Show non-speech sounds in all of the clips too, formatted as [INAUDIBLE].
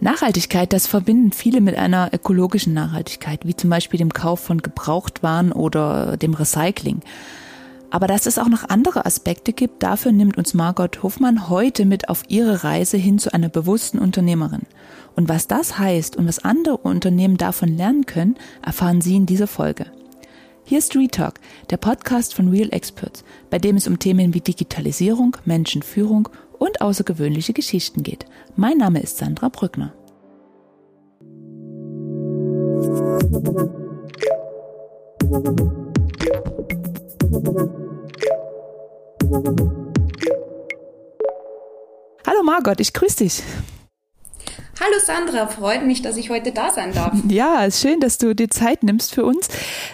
Nachhaltigkeit, das verbinden viele mit einer ökologischen Nachhaltigkeit, wie zum Beispiel dem Kauf von Gebrauchtwaren oder dem Recycling. Aber dass es auch noch andere Aspekte gibt, dafür nimmt uns Margot Hofmann heute mit auf ihre Reise hin zu einer bewussten Unternehmerin. Und was das heißt und was andere Unternehmen davon lernen können, erfahren Sie in dieser Folge. Hier ist Retalk, der Podcast von Real Experts, bei dem es um Themen wie Digitalisierung, Menschenführung und außergewöhnliche Geschichten geht. Mein Name ist Sandra Brückner. Hallo Margot, ich grüße dich. Hallo Sandra, freut mich, dass ich heute da sein darf. Ja, ist schön, dass du dir Zeit nimmst für uns.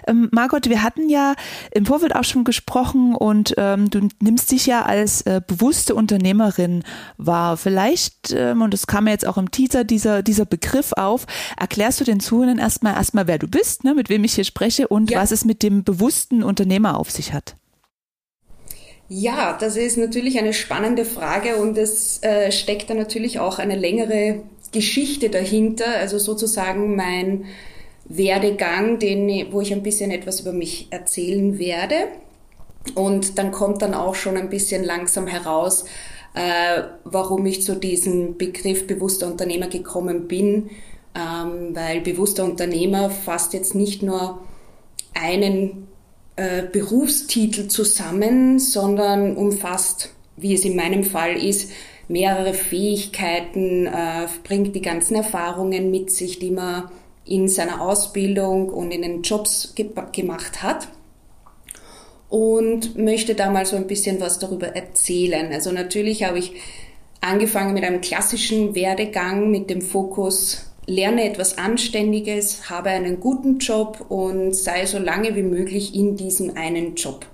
Ähm, Margot, wir hatten ja im Vorfeld auch schon gesprochen und ähm, du nimmst dich ja als äh, bewusste Unternehmerin wahr. Vielleicht, ähm, und das kam ja jetzt auch im Teaser, dieser, dieser Begriff auf, erklärst du den Zuhörern erstmal, erstmal, wer du bist, ne, mit wem ich hier spreche und ja. was es mit dem bewussten Unternehmer auf sich hat. Ja, das ist natürlich eine spannende Frage und es äh, steckt da natürlich auch eine längere Geschichte dahinter, also sozusagen mein Werdegang, den, wo ich ein bisschen etwas über mich erzählen werde. Und dann kommt dann auch schon ein bisschen langsam heraus, äh, warum ich zu diesem Begriff bewusster Unternehmer gekommen bin, ähm, weil bewusster Unternehmer fasst jetzt nicht nur einen äh, Berufstitel zusammen, sondern umfasst, wie es in meinem Fall ist, mehrere Fähigkeiten, äh, bringt die ganzen Erfahrungen mit sich, die man in seiner Ausbildung und in den Jobs ge gemacht hat. Und möchte da mal so ein bisschen was darüber erzählen. Also natürlich habe ich angefangen mit einem klassischen Werdegang mit dem Fokus, lerne etwas Anständiges, habe einen guten Job und sei so lange wie möglich in diesem einen Job.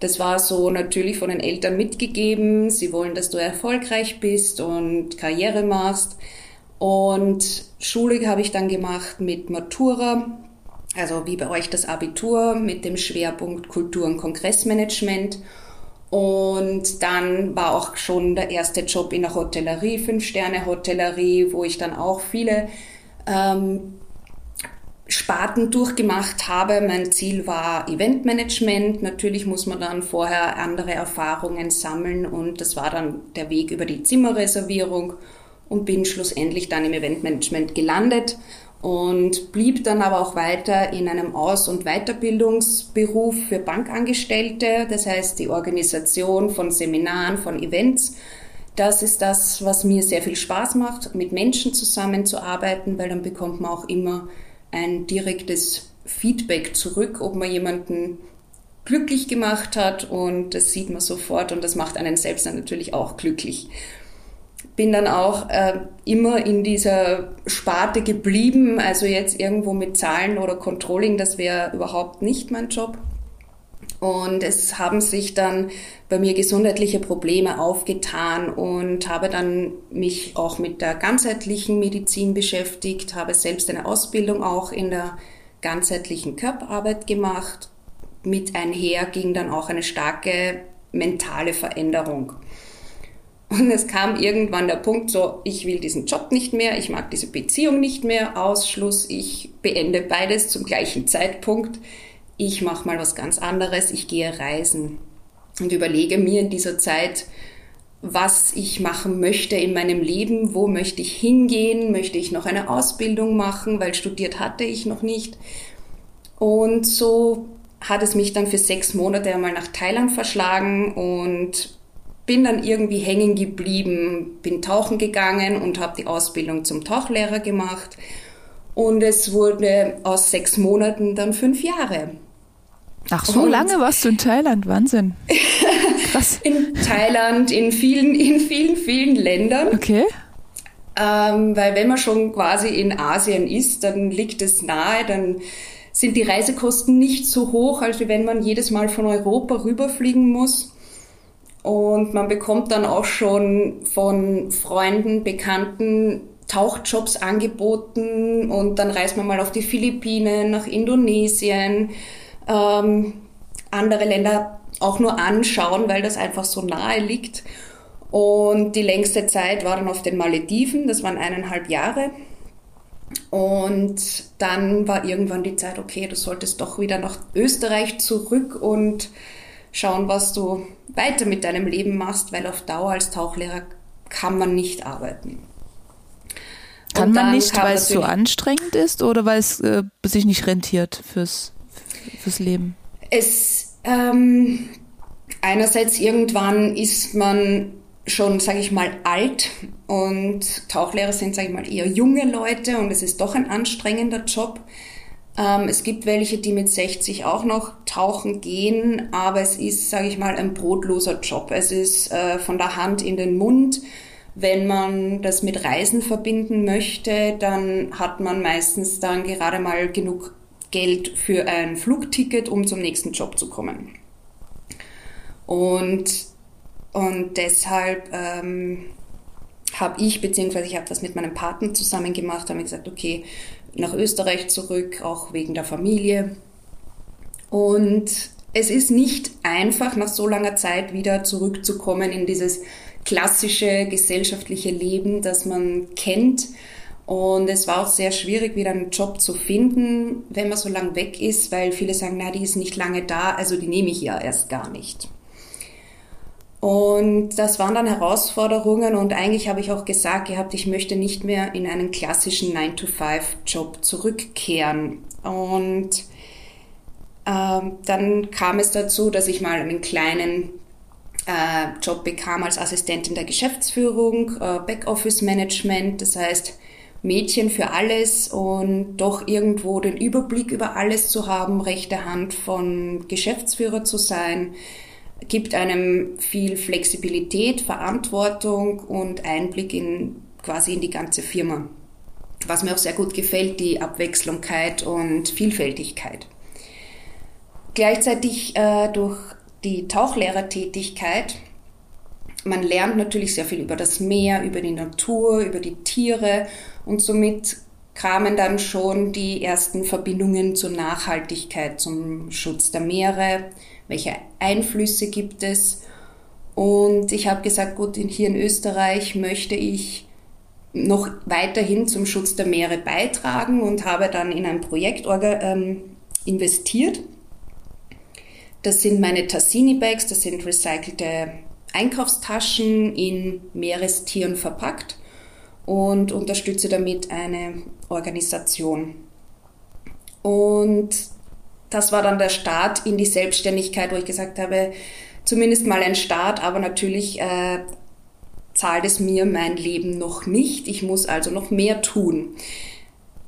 Das war so natürlich von den Eltern mitgegeben. Sie wollen, dass du erfolgreich bist und Karriere machst. Und Schule habe ich dann gemacht mit Matura, also wie bei euch das Abitur mit dem Schwerpunkt Kultur- und Kongressmanagement. Und dann war auch schon der erste Job in der Hotellerie, Fünf-Sterne-Hotellerie, wo ich dann auch viele ähm, Sparten durchgemacht habe. Mein Ziel war Eventmanagement. Natürlich muss man dann vorher andere Erfahrungen sammeln und das war dann der Weg über die Zimmerreservierung und bin schlussendlich dann im Eventmanagement gelandet und blieb dann aber auch weiter in einem Aus- und Weiterbildungsberuf für Bankangestellte, das heißt die Organisation von Seminaren, von Events. Das ist das, was mir sehr viel Spaß macht, mit Menschen zusammenzuarbeiten, weil dann bekommt man auch immer ein direktes Feedback zurück, ob man jemanden glücklich gemacht hat und das sieht man sofort und das macht einen selbst dann natürlich auch glücklich. Bin dann auch äh, immer in dieser Sparte geblieben, also jetzt irgendwo mit Zahlen oder Controlling, das wäre überhaupt nicht mein Job. Und es haben sich dann bei mir gesundheitliche Probleme aufgetan und habe dann mich auch mit der ganzheitlichen Medizin beschäftigt, habe selbst eine Ausbildung auch in der ganzheitlichen Körperarbeit gemacht. Mit einher ging dann auch eine starke mentale Veränderung. Und es kam irgendwann der Punkt so, ich will diesen Job nicht mehr, ich mag diese Beziehung nicht mehr, Ausschluss, ich beende beides zum gleichen Zeitpunkt ich mache mal was ganz anderes, ich gehe reisen und überlege mir in dieser Zeit, was ich machen möchte in meinem Leben, wo möchte ich hingehen, möchte ich noch eine Ausbildung machen, weil studiert hatte ich noch nicht. Und so hat es mich dann für sechs Monate einmal nach Thailand verschlagen und bin dann irgendwie hängen geblieben, bin tauchen gegangen und habe die Ausbildung zum Tauchlehrer gemacht. Und es wurde aus sechs Monaten dann fünf Jahre. Ach, so und lange warst du in Thailand, Wahnsinn. [LAUGHS] Krass. in Thailand, in vielen, in vielen, vielen Ländern. Okay. Ähm, weil wenn man schon quasi in Asien ist, dann liegt es nahe, dann sind die Reisekosten nicht so hoch, als wenn man jedes Mal von Europa rüberfliegen muss. Und man bekommt dann auch schon von Freunden, Bekannten Tauchjobs angeboten und dann reist man mal auf die Philippinen, nach Indonesien, ähm, andere Länder auch nur anschauen, weil das einfach so nahe liegt. Und die längste Zeit war dann auf den Malediven, das waren eineinhalb Jahre. Und dann war irgendwann die Zeit, okay, du solltest doch wieder nach Österreich zurück und schauen, was du weiter mit deinem Leben machst, weil auf Dauer als Tauchlehrer kann man nicht arbeiten. Kann man nicht, weil es so anstrengend ist oder weil es äh, sich nicht rentiert fürs, fürs Leben? Es ähm, einerseits irgendwann ist man schon, sage ich mal, alt und Tauchlehrer sind, sage ich mal, eher junge Leute und es ist doch ein anstrengender Job. Ähm, es gibt welche, die mit 60 auch noch tauchen gehen, aber es ist, sage ich mal, ein brotloser Job. Es ist äh, von der Hand in den Mund. Wenn man das mit Reisen verbinden möchte, dann hat man meistens dann gerade mal genug Geld für ein Flugticket, um zum nächsten Job zu kommen. Und und deshalb ähm, habe ich, beziehungsweise ich habe das mit meinem Partner zusammen gemacht, haben gesagt, okay, nach Österreich zurück, auch wegen der Familie. Und es ist nicht einfach, nach so langer Zeit wieder zurückzukommen in dieses klassische gesellschaftliche Leben, das man kennt. Und es war auch sehr schwierig, wieder einen Job zu finden, wenn man so lang weg ist, weil viele sagen, na, die ist nicht lange da, also die nehme ich ja erst gar nicht. Und das waren dann Herausforderungen und eigentlich habe ich auch gesagt gehabt, ich möchte nicht mehr in einen klassischen 9-to-5-Job zurückkehren. Und ähm, dann kam es dazu, dass ich mal einen kleinen äh, Job bekam als Assistentin der Geschäftsführung, äh, Backoffice-Management, das heißt Mädchen für alles und doch irgendwo den Überblick über alles zu haben, rechte Hand von Geschäftsführer zu sein gibt einem viel Flexibilität, Verantwortung und Einblick in quasi in die ganze Firma. Was mir auch sehr gut gefällt, die Abwechslungkeit und Vielfältigkeit. Gleichzeitig äh, durch die Tauchlehrertätigkeit, man lernt natürlich sehr viel über das Meer, über die Natur, über die Tiere und somit kamen dann schon die ersten Verbindungen zur Nachhaltigkeit, zum Schutz der Meere, welche Einflüsse gibt es. Und ich habe gesagt, gut, hier in Österreich möchte ich noch weiterhin zum Schutz der Meere beitragen und habe dann in ein Projekt ähm, investiert. Das sind meine Tassini-Bags, das sind recycelte Einkaufstaschen in Meerestieren verpackt und unterstütze damit eine Organisation. Und das war dann der Start in die Selbstständigkeit, wo ich gesagt habe, zumindest mal ein Start, aber natürlich äh, zahlt es mir mein Leben noch nicht. Ich muss also noch mehr tun.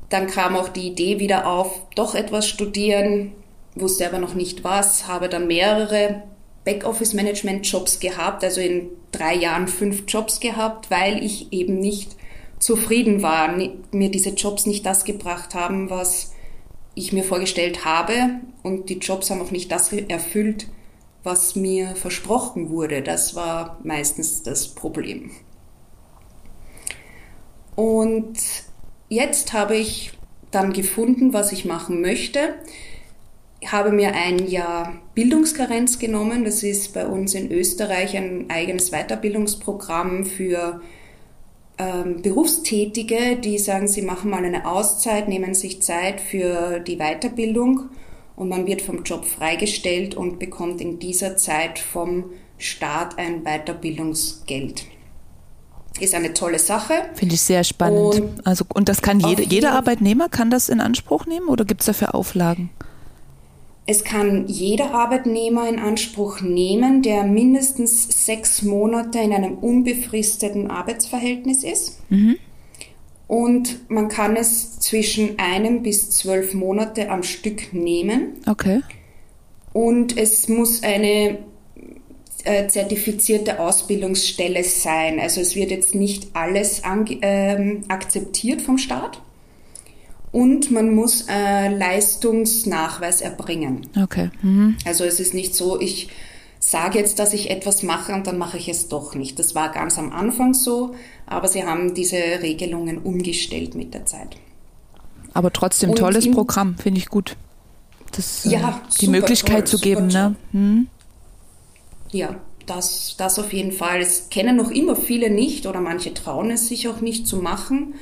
Dann kam auch die Idee wieder auf, doch etwas studieren, wusste aber noch nicht was, habe dann mehrere Backoffice-Management-Jobs gehabt, also in drei Jahren fünf Jobs gehabt, weil ich eben nicht zufrieden war, mir diese Jobs nicht das gebracht haben, was ich mir vorgestellt habe und die Jobs haben auch nicht das erfüllt, was mir versprochen wurde. Das war meistens das Problem. Und jetzt habe ich dann gefunden, was ich machen möchte. Ich habe mir ein Jahr Bildungskarenz genommen. Das ist bei uns in Österreich ein eigenes Weiterbildungsprogramm für ähm, Berufstätige, die sagen, sie machen mal eine Auszeit, nehmen sich Zeit für die Weiterbildung und man wird vom Job freigestellt und bekommt in dieser Zeit vom Staat ein Weiterbildungsgeld. Ist eine tolle Sache. Finde ich sehr spannend. Und also, und das kann jede, jeder Arbeitnehmer kann das in Anspruch nehmen oder gibt es dafür Auflagen? Es kann jeder Arbeitnehmer in Anspruch nehmen, der mindestens sechs Monate in einem unbefristeten Arbeitsverhältnis ist. Mhm. Und man kann es zwischen einem bis zwölf Monate am Stück nehmen. Okay. Und es muss eine äh, zertifizierte Ausbildungsstelle sein. Also es wird jetzt nicht alles äh, akzeptiert vom Staat und man muss äh, Leistungsnachweis erbringen. Okay. Mhm. Also es ist nicht so, ich sage jetzt, dass ich etwas mache und dann mache ich es doch nicht. Das war ganz am Anfang so, aber sie haben diese Regelungen umgestellt mit der Zeit. Aber trotzdem und tolles Programm, finde ich gut. Das, äh, ja, die super Möglichkeit toll, zu geben, ne? Hm? Ja, das, das auf jeden Fall. Es kennen noch immer viele nicht oder manche trauen es sich auch nicht zu machen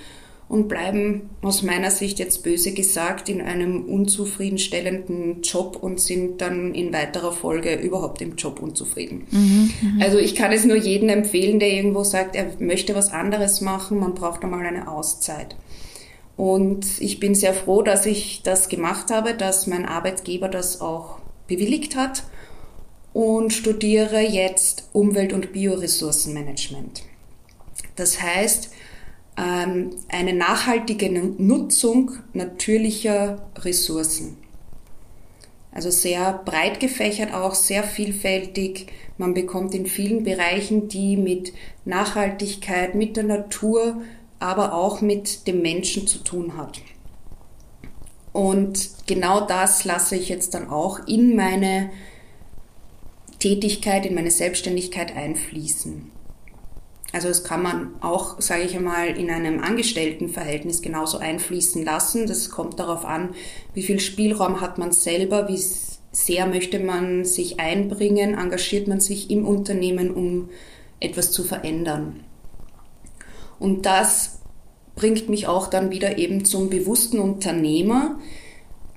und bleiben aus meiner Sicht jetzt böse gesagt in einem unzufriedenstellenden Job und sind dann in weiterer Folge überhaupt im Job unzufrieden. Mhm, mhm, also ich kann es nur jedem empfehlen, der irgendwo sagt, er möchte was anderes machen, man braucht einmal eine Auszeit. Und ich bin sehr froh, dass ich das gemacht habe, dass mein Arbeitgeber das auch bewilligt hat und studiere jetzt Umwelt- und Bioressourcenmanagement. Das heißt, ähm, eine nachhaltige Nutzung natürlicher Ressourcen. Also sehr breit gefächert auch, sehr vielfältig. Man bekommt in vielen Bereichen, die mit Nachhaltigkeit, mit der Natur, aber auch mit dem Menschen zu tun hat. Und genau das lasse ich jetzt dann auch in meine Tätigkeit, in meine Selbstständigkeit einfließen. Also das kann man auch, sage ich einmal, in einem Angestelltenverhältnis genauso einfließen lassen. Das kommt darauf an, wie viel Spielraum hat man selber, wie sehr möchte man sich einbringen, engagiert man sich im Unternehmen, um etwas zu verändern. Und das bringt mich auch dann wieder eben zum bewussten Unternehmer.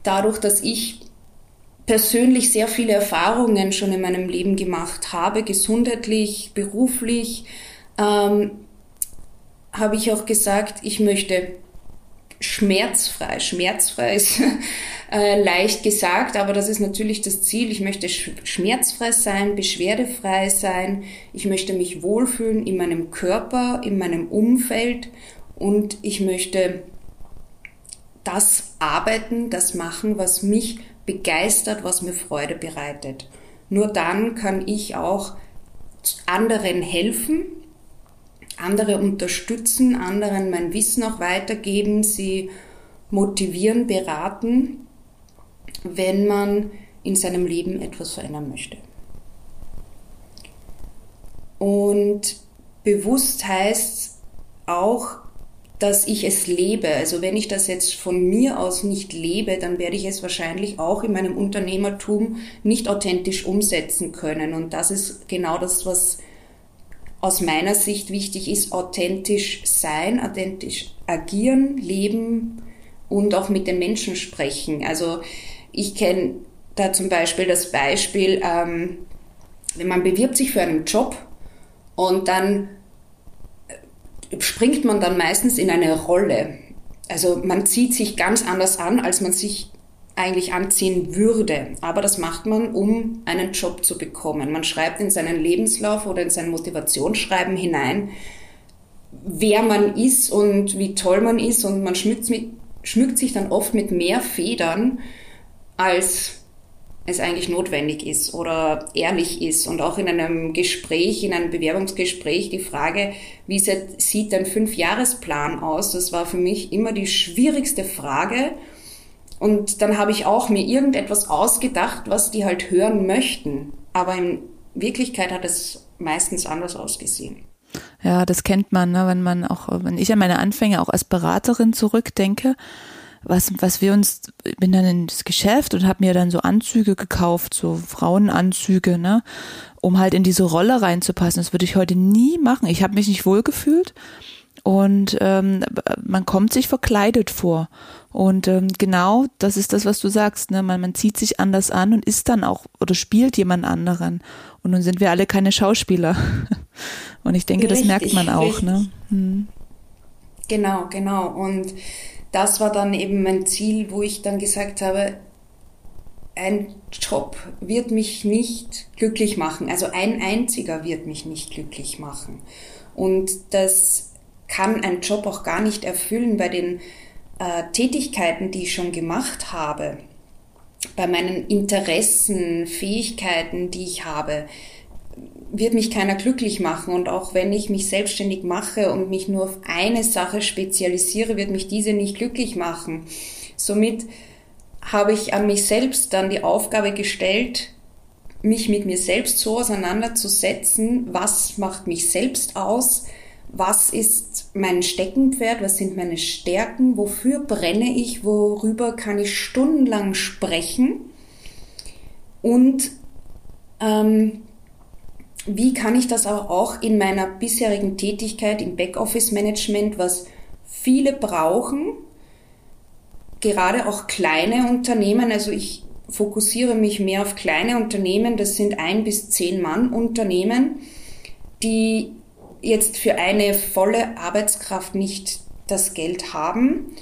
Dadurch, dass ich persönlich sehr viele Erfahrungen schon in meinem Leben gemacht habe, gesundheitlich, beruflich, ähm, habe ich auch gesagt, ich möchte schmerzfrei. Schmerzfrei ist [LAUGHS] äh, leicht gesagt, aber das ist natürlich das Ziel. Ich möchte schmerzfrei sein, beschwerdefrei sein. Ich möchte mich wohlfühlen in meinem Körper, in meinem Umfeld und ich möchte das arbeiten, das machen, was mich begeistert, was mir Freude bereitet. Nur dann kann ich auch anderen helfen, andere unterstützen, anderen mein Wissen auch weitergeben, sie motivieren, beraten, wenn man in seinem Leben etwas verändern möchte. Und bewusst heißt auch, dass ich es lebe. Also wenn ich das jetzt von mir aus nicht lebe, dann werde ich es wahrscheinlich auch in meinem Unternehmertum nicht authentisch umsetzen können. Und das ist genau das, was aus meiner Sicht wichtig ist, authentisch sein, authentisch agieren, leben und auch mit den Menschen sprechen. Also ich kenne da zum Beispiel das Beispiel, ähm, wenn man bewirbt sich für einen Job und dann äh, springt man dann meistens in eine Rolle. Also man zieht sich ganz anders an, als man sich eigentlich anziehen würde. Aber das macht man, um einen Job zu bekommen. Man schreibt in seinen Lebenslauf oder in sein Motivationsschreiben hinein, wer man ist und wie toll man ist und man schmückt, mit, schmückt sich dann oft mit mehr Federn, als es eigentlich notwendig ist oder ehrlich ist. Und auch in einem Gespräch, in einem Bewerbungsgespräch, die Frage, wie sieht dein Fünfjahresplan aus? Das war für mich immer die schwierigste Frage und dann habe ich auch mir irgendetwas ausgedacht, was die halt hören möchten. Aber in Wirklichkeit hat es meistens anders ausgesehen. Ja, das kennt man, ne? wenn man auch, wenn ich an meine Anfänge auch als Beraterin zurückdenke, was, was wir uns, ich bin dann ins Geschäft und habe mir dann so Anzüge gekauft, so Frauenanzüge, ne, um halt in diese Rolle reinzupassen. Das würde ich heute nie machen. Ich habe mich nicht wohlgefühlt und ähm, man kommt sich verkleidet vor. Und ähm, genau das ist das, was du sagst. Ne? Man, man zieht sich anders an und ist dann auch oder spielt jemand anderen. Und nun sind wir alle keine Schauspieler. [LAUGHS] Und ich denke, richtig, das merkt man auch. Ne? Hm. Genau, genau. Und das war dann eben mein Ziel, wo ich dann gesagt habe, ein Job wird mich nicht glücklich machen. Also ein einziger wird mich nicht glücklich machen. Und das kann ein Job auch gar nicht erfüllen bei den äh, Tätigkeiten, die ich schon gemacht habe, bei meinen Interessen, Fähigkeiten, die ich habe, wird mich keiner glücklich machen. Und auch wenn ich mich selbstständig mache und mich nur auf eine Sache spezialisiere, wird mich diese nicht glücklich machen. Somit habe ich an mich selbst dann die Aufgabe gestellt, mich mit mir selbst so auseinanderzusetzen, was macht mich selbst aus, was ist mein Steckenpferd, was sind meine Stärken, wofür brenne ich, worüber kann ich stundenlang sprechen? Und ähm, wie kann ich das auch in meiner bisherigen Tätigkeit im Backoffice-Management, was viele brauchen, gerade auch kleine Unternehmen, also ich fokussiere mich mehr auf kleine Unternehmen, das sind ein bis zehn Mann Unternehmen, die jetzt für eine volle Arbeitskraft nicht das Geld haben,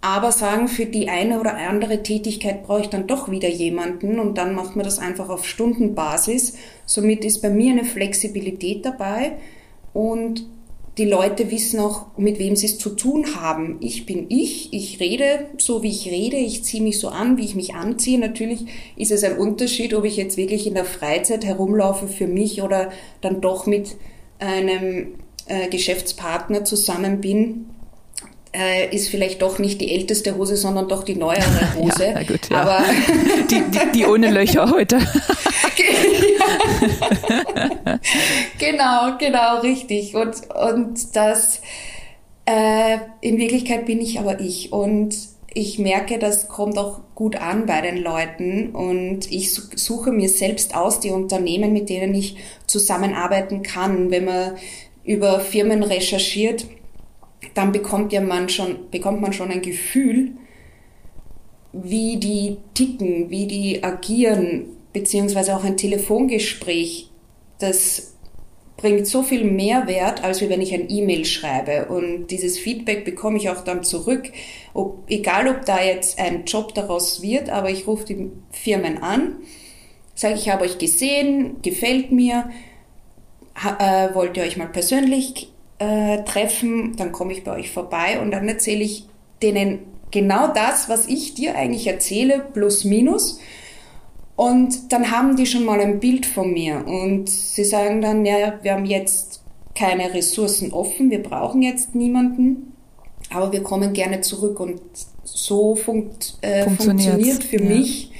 aber sagen, für die eine oder andere Tätigkeit brauche ich dann doch wieder jemanden und dann macht man das einfach auf Stundenbasis. Somit ist bei mir eine Flexibilität dabei und die Leute wissen auch, mit wem sie es zu tun haben. Ich bin ich, ich rede so, wie ich rede, ich ziehe mich so an, wie ich mich anziehe. Natürlich ist es ein Unterschied, ob ich jetzt wirklich in der Freizeit herumlaufe für mich oder dann doch mit einem äh, Geschäftspartner zusammen bin, äh, ist vielleicht doch nicht die älteste Hose, sondern doch die neuere [LAUGHS] Hose. ja, gut, ja. Aber [LAUGHS] die, die, die ohne Löcher heute. [LAUGHS] genau, genau, richtig. Und, und das, äh, in Wirklichkeit bin ich aber ich. Und ich merke, das kommt auch gut an bei den Leuten und ich suche mir selbst aus die Unternehmen, mit denen ich zusammenarbeiten kann. Wenn man über Firmen recherchiert, dann bekommt ja man schon, bekommt man schon ein Gefühl, wie die ticken, wie die agieren, beziehungsweise auch ein Telefongespräch, das bringt so viel Mehrwert, als wenn ich ein E-Mail schreibe. Und dieses Feedback bekomme ich auch dann zurück. Ob, egal, ob da jetzt ein Job daraus wird, aber ich rufe die Firmen an, sage, ich habe euch gesehen, gefällt mir, ha, äh, wollt ihr euch mal persönlich äh, treffen, dann komme ich bei euch vorbei und dann erzähle ich denen genau das, was ich dir eigentlich erzähle, plus minus. Und dann haben die schon mal ein Bild von mir und sie sagen dann, ja, wir haben jetzt keine Ressourcen offen, wir brauchen jetzt niemanden, aber wir kommen gerne zurück und so funkt, äh, funktioniert für ja. mich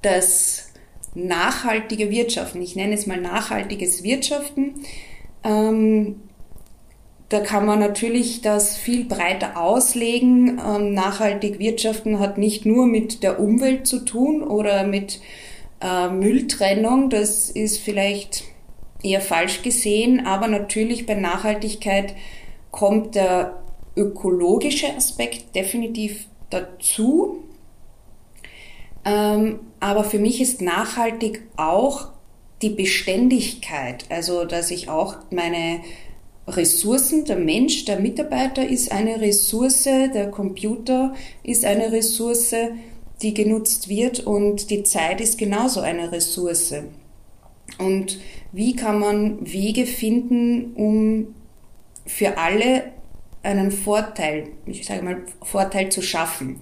das nachhaltige Wirtschaften. Ich nenne es mal nachhaltiges Wirtschaften. Ähm, da kann man natürlich das viel breiter auslegen. Ähm, nachhaltig wirtschaften hat nicht nur mit der Umwelt zu tun oder mit äh, Mülltrennung. Das ist vielleicht eher falsch gesehen, aber natürlich bei Nachhaltigkeit kommt der ökologische Aspekt definitiv dazu. Ähm, aber für mich ist nachhaltig auch die Beständigkeit, also dass ich auch meine Ressourcen. Der Mensch, der Mitarbeiter ist eine Ressource, der Computer ist eine Ressource, die genutzt wird und die Zeit ist genauso eine Ressource. Und wie kann man Wege finden, um für alle einen Vorteil, ich sage mal, Vorteil zu schaffen?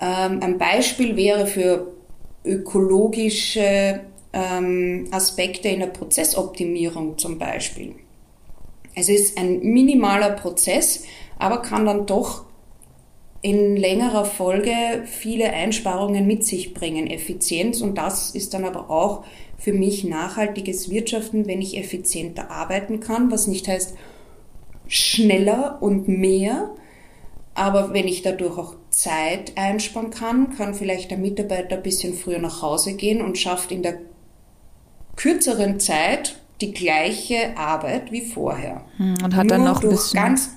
Ähm, ein Beispiel wäre für ökologische ähm, Aspekte in der Prozessoptimierung zum Beispiel. Es ist ein minimaler Prozess, aber kann dann doch in längerer Folge viele Einsparungen mit sich bringen, Effizienz. Und das ist dann aber auch für mich nachhaltiges Wirtschaften, wenn ich effizienter arbeiten kann, was nicht heißt schneller und mehr, aber wenn ich dadurch auch Zeit einsparen kann, kann vielleicht der Mitarbeiter ein bisschen früher nach Hause gehen und schafft in der kürzeren Zeit die gleiche Arbeit wie vorher. Hm, und hat Nur dann noch ein bisschen, ganz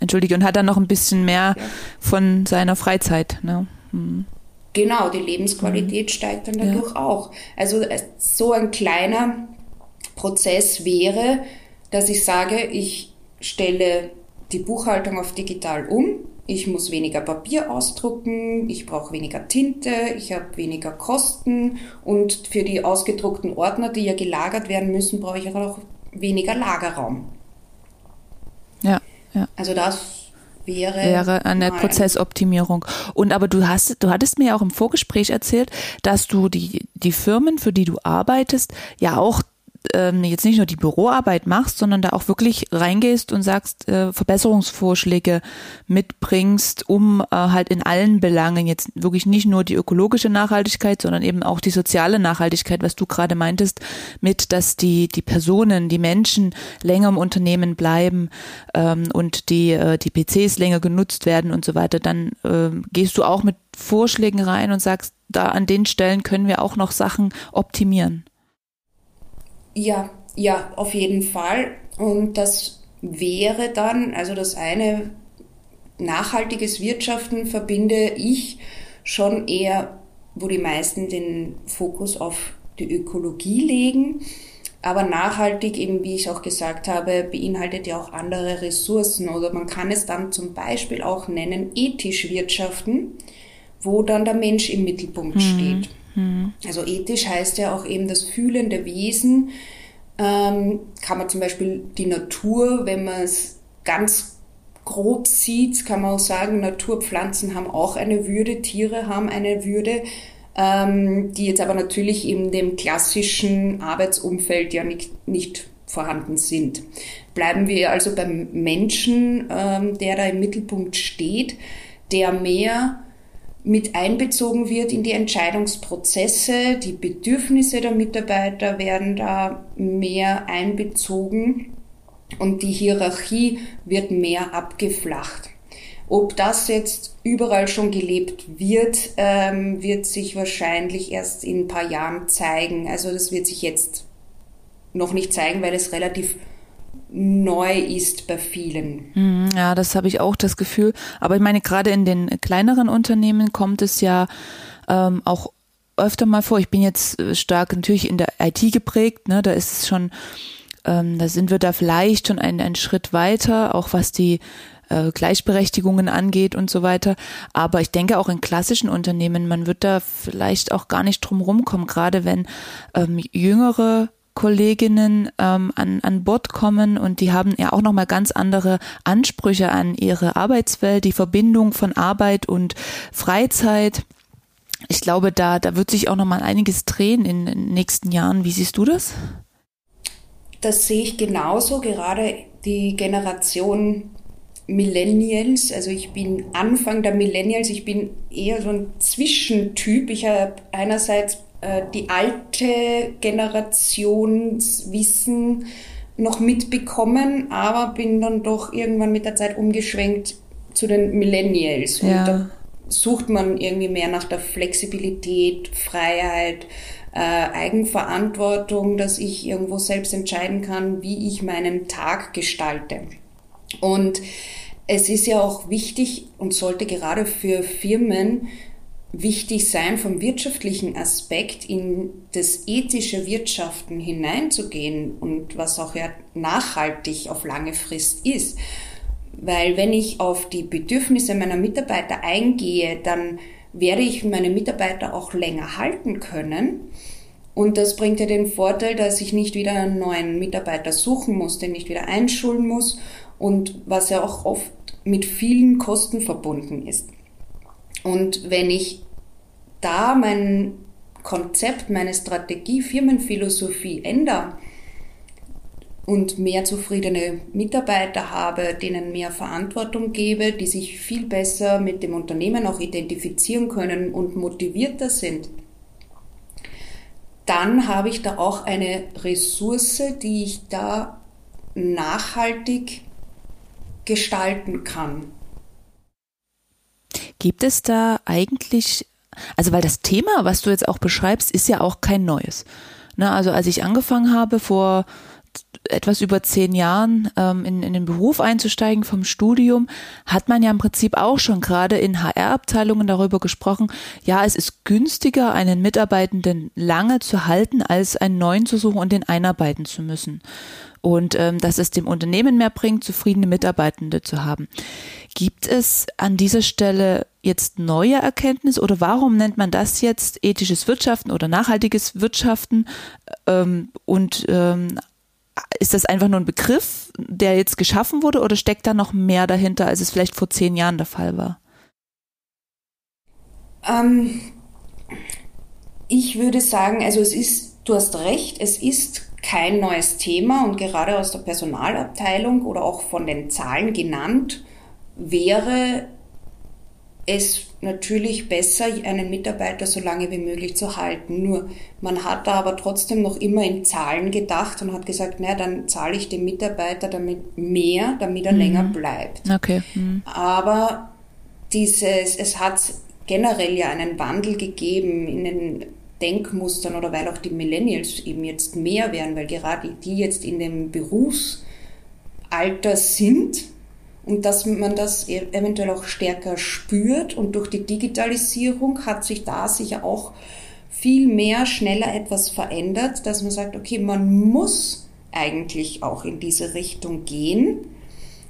Entschuldige, und hat dann noch ein bisschen mehr ja. von seiner Freizeit. Ne? Hm. Genau, die Lebensqualität hm. steigt dann dadurch ja. auch. Also äh, so ein kleiner Prozess wäre, dass ich sage, ich stelle die Buchhaltung auf digital um, ich muss weniger Papier ausdrucken, ich brauche weniger Tinte, ich habe weniger Kosten und für die ausgedruckten Ordner, die ja gelagert werden müssen, brauche ich auch weniger Lagerraum. Ja, ja. Also das wäre, wäre eine Prozessoptimierung. Und aber du hast, du hattest mir auch im Vorgespräch erzählt, dass du die, die Firmen, für die du arbeitest, ja auch ähm, jetzt nicht nur die Büroarbeit machst, sondern da auch wirklich reingehst und sagst, äh, Verbesserungsvorschläge mitbringst, um äh, halt in allen Belangen jetzt wirklich nicht nur die ökologische Nachhaltigkeit, sondern eben auch die soziale Nachhaltigkeit, was du gerade meintest, mit, dass die, die Personen, die Menschen länger im Unternehmen bleiben ähm, und die, äh, die PCs länger genutzt werden und so weiter, dann äh, gehst du auch mit Vorschlägen rein und sagst, da an den Stellen können wir auch noch Sachen optimieren. Ja, ja, auf jeden Fall. Und das wäre dann, also das eine, nachhaltiges Wirtschaften verbinde ich schon eher, wo die meisten den Fokus auf die Ökologie legen. Aber nachhaltig, eben wie ich auch gesagt habe, beinhaltet ja auch andere Ressourcen oder man kann es dann zum Beispiel auch nennen ethisch wirtschaften, wo dann der Mensch im Mittelpunkt mhm. steht. Mhm. Also ethisch heißt ja auch eben das fühlende Wesen. Ähm, kann man zum Beispiel die Natur, wenn man es ganz grob sieht, kann man auch sagen, Naturpflanzen haben auch eine Würde, Tiere haben eine Würde, ähm, die jetzt aber natürlich in dem klassischen Arbeitsumfeld ja nicht, nicht vorhanden sind. Bleiben wir also beim Menschen, ähm, der da im Mittelpunkt steht, der mehr mit einbezogen wird in die Entscheidungsprozesse. Die Bedürfnisse der Mitarbeiter werden da mehr einbezogen und die Hierarchie wird mehr abgeflacht. Ob das jetzt überall schon gelebt wird, ähm, wird sich wahrscheinlich erst in ein paar Jahren zeigen. Also das wird sich jetzt noch nicht zeigen, weil es relativ neu ist bei vielen. Mhm, ja, das habe ich auch das Gefühl. Aber ich meine, gerade in den kleineren Unternehmen kommt es ja ähm, auch öfter mal vor. Ich bin jetzt äh, stark natürlich in der IT geprägt, ne? Da ist es schon, ähm, da sind wir da vielleicht schon einen, einen Schritt weiter, auch was die äh, Gleichberechtigungen angeht und so weiter. Aber ich denke auch in klassischen Unternehmen, man wird da vielleicht auch gar nicht drum rumkommen, gerade wenn ähm, jüngere Kolleginnen ähm, an, an Bord kommen und die haben ja auch nochmal ganz andere Ansprüche an ihre Arbeitswelt, die Verbindung von Arbeit und Freizeit. Ich glaube, da, da wird sich auch nochmal einiges drehen in den nächsten Jahren. Wie siehst du das? Das sehe ich genauso, gerade die Generation Millennials, also ich bin Anfang der Millennials, ich bin eher so ein Zwischentyp. Ich habe einerseits die alte Generationswissen noch mitbekommen, aber bin dann doch irgendwann mit der Zeit umgeschwenkt zu den Millennials. Ja. Und da sucht man irgendwie mehr nach der Flexibilität, Freiheit, äh, Eigenverantwortung, dass ich irgendwo selbst entscheiden kann, wie ich meinen Tag gestalte. Und es ist ja auch wichtig und sollte gerade für Firmen wichtig sein, vom wirtschaftlichen Aspekt in das ethische Wirtschaften hineinzugehen und was auch ja nachhaltig auf lange Frist ist. Weil wenn ich auf die Bedürfnisse meiner Mitarbeiter eingehe, dann werde ich meine Mitarbeiter auch länger halten können. Und das bringt ja den Vorteil, dass ich nicht wieder einen neuen Mitarbeiter suchen muss, den nicht wieder einschulen muss und was ja auch oft mit vielen Kosten verbunden ist. Und wenn ich da mein Konzept, meine Strategie, Firmenphilosophie ändere und mehr zufriedene Mitarbeiter habe, denen mehr Verantwortung gebe, die sich viel besser mit dem Unternehmen auch identifizieren können und motivierter sind, dann habe ich da auch eine Ressource, die ich da nachhaltig gestalten kann. Gibt es da eigentlich, also weil das Thema, was du jetzt auch beschreibst, ist ja auch kein neues. Ne, also als ich angefangen habe vor etwas über zehn Jahren ähm, in, in den Beruf einzusteigen vom Studium, hat man ja im Prinzip auch schon gerade in HR-Abteilungen darüber gesprochen, ja, es ist günstiger, einen Mitarbeitenden lange zu halten, als einen neuen zu suchen und den einarbeiten zu müssen und ähm, dass es dem Unternehmen mehr bringt, zufriedene Mitarbeitende zu haben. Gibt es an dieser Stelle jetzt neue Erkenntnisse oder warum nennt man das jetzt ethisches Wirtschaften oder nachhaltiges Wirtschaften? Ähm, und ähm, ist das einfach nur ein Begriff, der jetzt geschaffen wurde oder steckt da noch mehr dahinter, als es vielleicht vor zehn Jahren der Fall war? Ähm, ich würde sagen, also es ist, du hast recht, es ist kein neues Thema und gerade aus der Personalabteilung oder auch von den Zahlen genannt, wäre es natürlich besser, einen Mitarbeiter so lange wie möglich zu halten. Nur man hat da aber trotzdem noch immer in Zahlen gedacht und hat gesagt, naja, dann zahle ich dem Mitarbeiter damit mehr, damit er mhm. länger bleibt. Okay. Mhm. Aber dieses, es hat generell ja einen Wandel gegeben in den Denkmustern oder weil auch die Millennials eben jetzt mehr werden, weil gerade die jetzt in dem Berufsalter sind, und dass man das e- eventuell auch stärker spürt. Und durch die Digitalisierung hat sich da sicher auch viel mehr schneller etwas verändert, dass man sagt, okay, man muss eigentlich auch in diese Richtung gehen,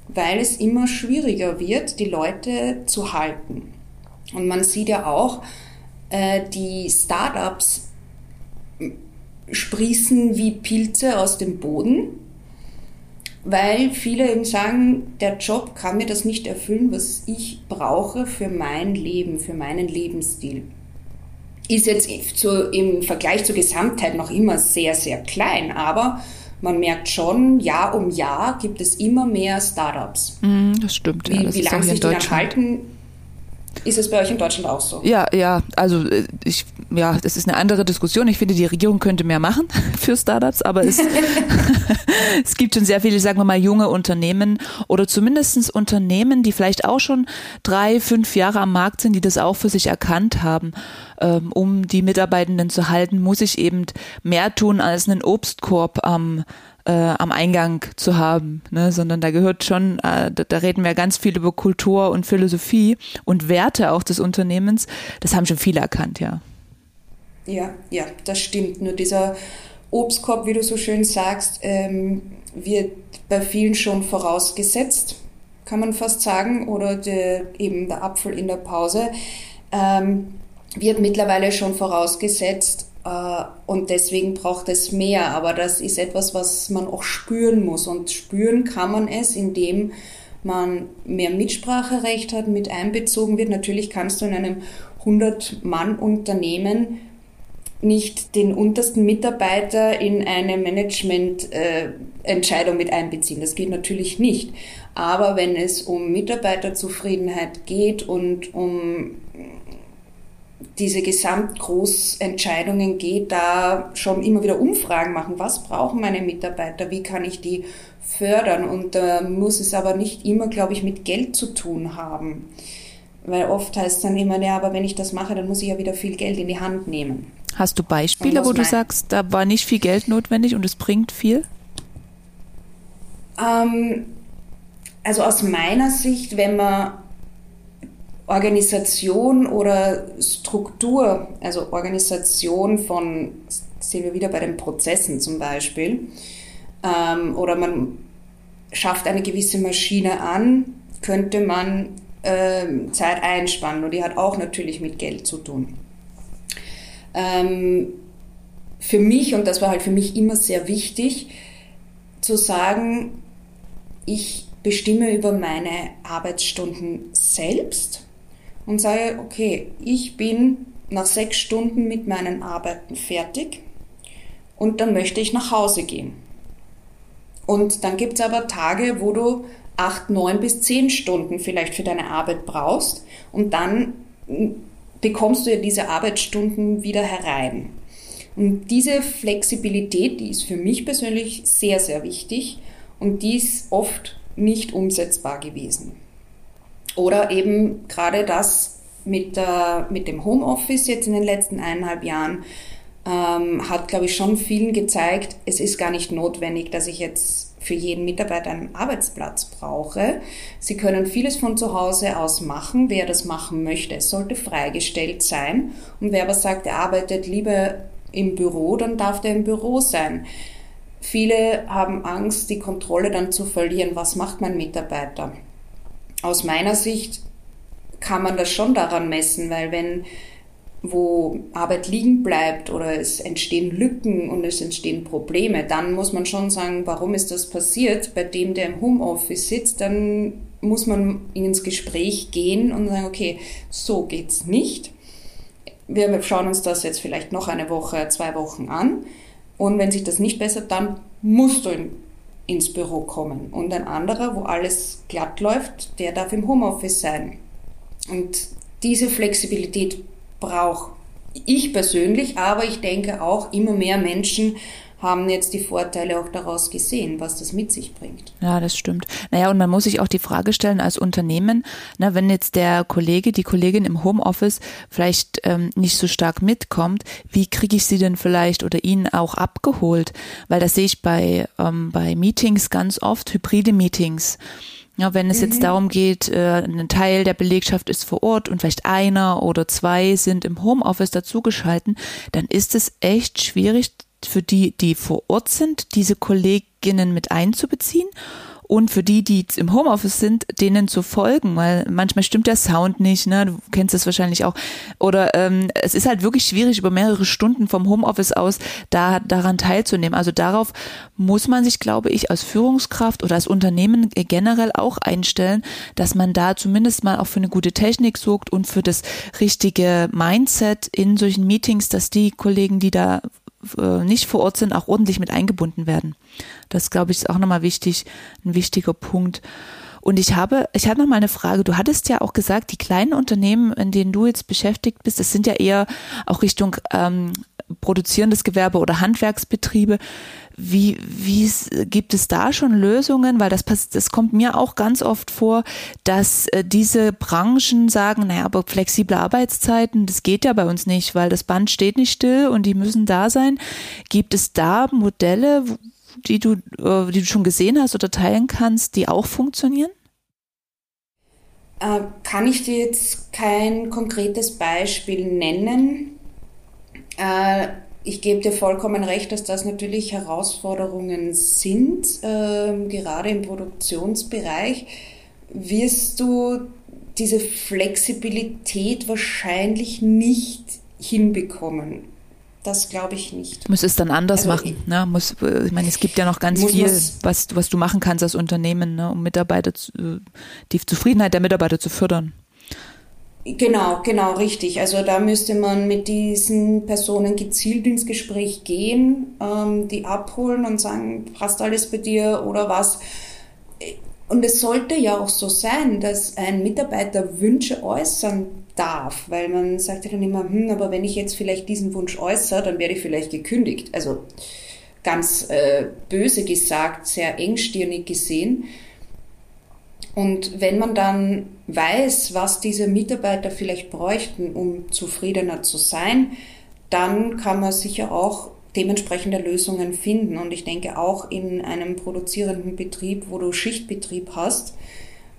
weil es immer schwieriger wird, die Leute zu halten. Und man sieht ja auch, äh, die Startups sprießen wie Pilze aus dem Boden weil viele eben sagen, der Job kann mir das nicht erfüllen, was ich brauche für mein Leben, für meinen Lebensstil. Ist jetzt zu, im Vergleich zur Gesamtheit noch immer sehr, sehr klein, aber man merkt schon, Jahr um Jahr gibt es immer mehr Startups. Mm, das stimmt. Ja, das wie lange sich die dann halten, ist es bei euch in Deutschland auch so? Ja, ja, also äh, ich, ja, das ist eine andere Diskussion. Ich finde, die Regierung könnte mehr machen [LAUGHS] für Startups, aber es, [LAUGHS] [LAUGHS] es gibt schon sehr viele, sagen wir mal, junge Unternehmen oder zumindest Unternehmen, die vielleicht auch schon drei, fünf Jahre am Markt sind, die das auch für sich erkannt haben. Ähm, um die Mitarbeitenden zu halten, muss ich eben mehr tun als einen Obstkorb am äh, am Eingang zu haben, ne? sondern da gehört schon, äh, da, da, reden wir ganz viel über Kultur und Philosophie und Werte auch des Unternehmens. Das haben schon viele erkannt, ja. Ja, ja, das stimmt. Nur dieser Obstkorb, wie du so schön sagst, ähm, wird bei vielen schon vorausgesetzt, kann man fast sagen, oder der, eben der Apfel in der Pause ähm, wird mittlerweile schon vorausgesetzt und deswegen braucht es mehr. Aber das ist etwas, was man auch spüren muss. Und spüren kann man es, indem man mehr Mitspracherecht hat, mit einbezogen wird. Natürlich kannst du in einem 100-Mann-Unternehmen nicht den untersten Mitarbeiter in eine Managemententscheidung äh, mit einbeziehen. Das geht natürlich nicht. Aber wenn es um Mitarbeiterzufriedenheit geht und um diese Gesamtgroßentscheidungen geht, da schon immer wieder Umfragen machen. Was brauchen meine Mitarbeiter? Wie kann ich die fördern? Und da äh, muss es aber nicht immer, glaube ich, mit Geld zu tun haben. Weil oft heißt es dann immer, ja, aber wenn ich das mache, dann muss ich ja wieder viel Geld in die Hand nehmen. Hast du Beispiele, wo du sagst, da war nicht viel Geld notwendig und es bringt viel? Ähm, also aus meiner Sicht, wenn man Organisation oder Struktur, also Organisation von, sehen wir wieder bei den Prozessen zum Beispiel, ähm, oder man schafft eine gewisse Maschine an, könnte man ähm, Zeit einsparen und die hat auch natürlich mit Geld zu tun. Ähm, für mich, und das war halt für mich immer sehr wichtig, zu sagen, ich bestimme über meine Arbeitsstunden selbst und sage, okay, ich bin nach sechs Stunden mit meinen Arbeiten fertig und dann möchte ich nach Hause gehen. Und dann gibt es aber Tage, wo du acht, neun bis zehn Stunden vielleicht für deine Arbeit brauchst und dann bekommst du ja diese Arbeitsstunden wieder herein. Und diese Flexibilität, die ist für mich persönlich sehr, sehr wichtig und die ist oft nicht umsetzbar gewesen. Oder eben gerade das mit, der, mit dem Homeoffice jetzt in den letzten eineinhalb Jahren ähm, hat, glaube ich, schon vielen gezeigt, es ist gar nicht notwendig, dass ich jetzt für jeden Mitarbeiter einen Arbeitsplatz brauche. Sie können vieles von zu Hause aus machen, wer das machen möchte. Es sollte freigestellt sein. Und wer aber sagt, er arbeitet lieber im Büro, dann darf der im Büro sein. Viele haben Angst, die Kontrolle dann zu verlieren. Was macht mein Mitarbeiter? Aus meiner Sicht kann man das schon daran messen, weil wenn wo Arbeit liegen bleibt oder es entstehen Lücken und es entstehen Probleme, dann muss man schon sagen, warum ist das passiert? Bei dem, der im Homeoffice sitzt, dann muss man ins Gespräch gehen und sagen, okay, so geht's nicht. Wir schauen uns das jetzt vielleicht noch eine Woche, zwei Wochen an. Und wenn sich das nicht bessert, dann musst du in, ins Büro kommen. Und ein anderer, wo alles glatt läuft, der darf im Homeoffice sein. Und diese Flexibilität braucht ich persönlich, aber ich denke auch immer mehr Menschen haben jetzt die Vorteile auch daraus gesehen, was das mit sich bringt. Ja, das stimmt. Naja, und man muss sich auch die Frage stellen als Unternehmen, na, wenn jetzt der Kollege, die Kollegin im Homeoffice vielleicht ähm, nicht so stark mitkommt, wie kriege ich sie denn vielleicht oder ihn auch abgeholt? Weil das sehe ich bei, ähm, bei Meetings ganz oft, hybride Meetings. Ja, wenn es mhm. jetzt darum geht, äh, ein Teil der Belegschaft ist vor Ort und vielleicht einer oder zwei sind im Homeoffice dazugeschalten, dann ist es echt schwierig für die, die vor Ort sind, diese Kolleginnen mit einzubeziehen und für die, die im Homeoffice sind, denen zu folgen, weil manchmal stimmt der Sound nicht, ne? Du kennst das wahrscheinlich auch. Oder ähm, es ist halt wirklich schwierig, über mehrere Stunden vom Homeoffice aus da daran teilzunehmen. Also darauf muss man sich, glaube ich, als Führungskraft oder als Unternehmen generell auch einstellen, dass man da zumindest mal auch für eine gute Technik sorgt und für das richtige Mindset in solchen Meetings, dass die Kollegen, die da äh, nicht vor Ort sind, auch ordentlich mit eingebunden werden. Das, glaube ich, ist auch nochmal wichtig, ein wichtiger Punkt. Und ich habe, ich hatte noch mal eine Frage. Du hattest ja auch gesagt, die kleinen Unternehmen, in denen du jetzt beschäftigt bist, das sind ja eher auch Richtung ähm, produzierendes Gewerbe oder Handwerksbetriebe. Wie, wie gibt es da schon Lösungen? Weil das, das kommt mir auch ganz oft vor, dass äh, diese Branchen sagen, naja, aber flexible Arbeitszeiten, das geht ja bei uns nicht, weil das Band steht nicht still und die müssen da sein. Gibt es da Modelle, die du, äh, die du schon gesehen hast oder teilen kannst, die auch funktionieren? Äh, kann ich dir jetzt kein konkretes Beispiel nennen. Äh, ich gebe dir vollkommen recht, dass das natürlich Herausforderungen sind, äh, gerade im Produktionsbereich. Wirst du diese Flexibilität wahrscheinlich nicht hinbekommen. Das glaube ich nicht. Muss es dann anders also machen. Ne? Muss, äh, ich meine, es gibt ja noch ganz viel, was, was du machen kannst als Unternehmen, ne? um Mitarbeiter, zu, äh, die Zufriedenheit der Mitarbeiter zu fördern. Genau, genau, richtig. Also da müsste man mit diesen Personen gezielt ins Gespräch gehen, ähm, die abholen und sagen, passt alles bei dir oder was. Und es sollte ja auch so sein, dass ein Mitarbeiter Wünsche äußern darf, weil man sagt ja dann immer, hm, aber wenn ich jetzt vielleicht diesen Wunsch äußere, dann werde ich vielleicht gekündigt. Also ganz äh, böse gesagt, sehr engstirnig gesehen. Und wenn man dann weiß, was diese Mitarbeiter vielleicht bräuchten, um zufriedener zu sein, dann kann man sicher auch dementsprechende Lösungen finden. Und ich denke auch in einem produzierenden Betrieb, wo du Schichtbetrieb hast,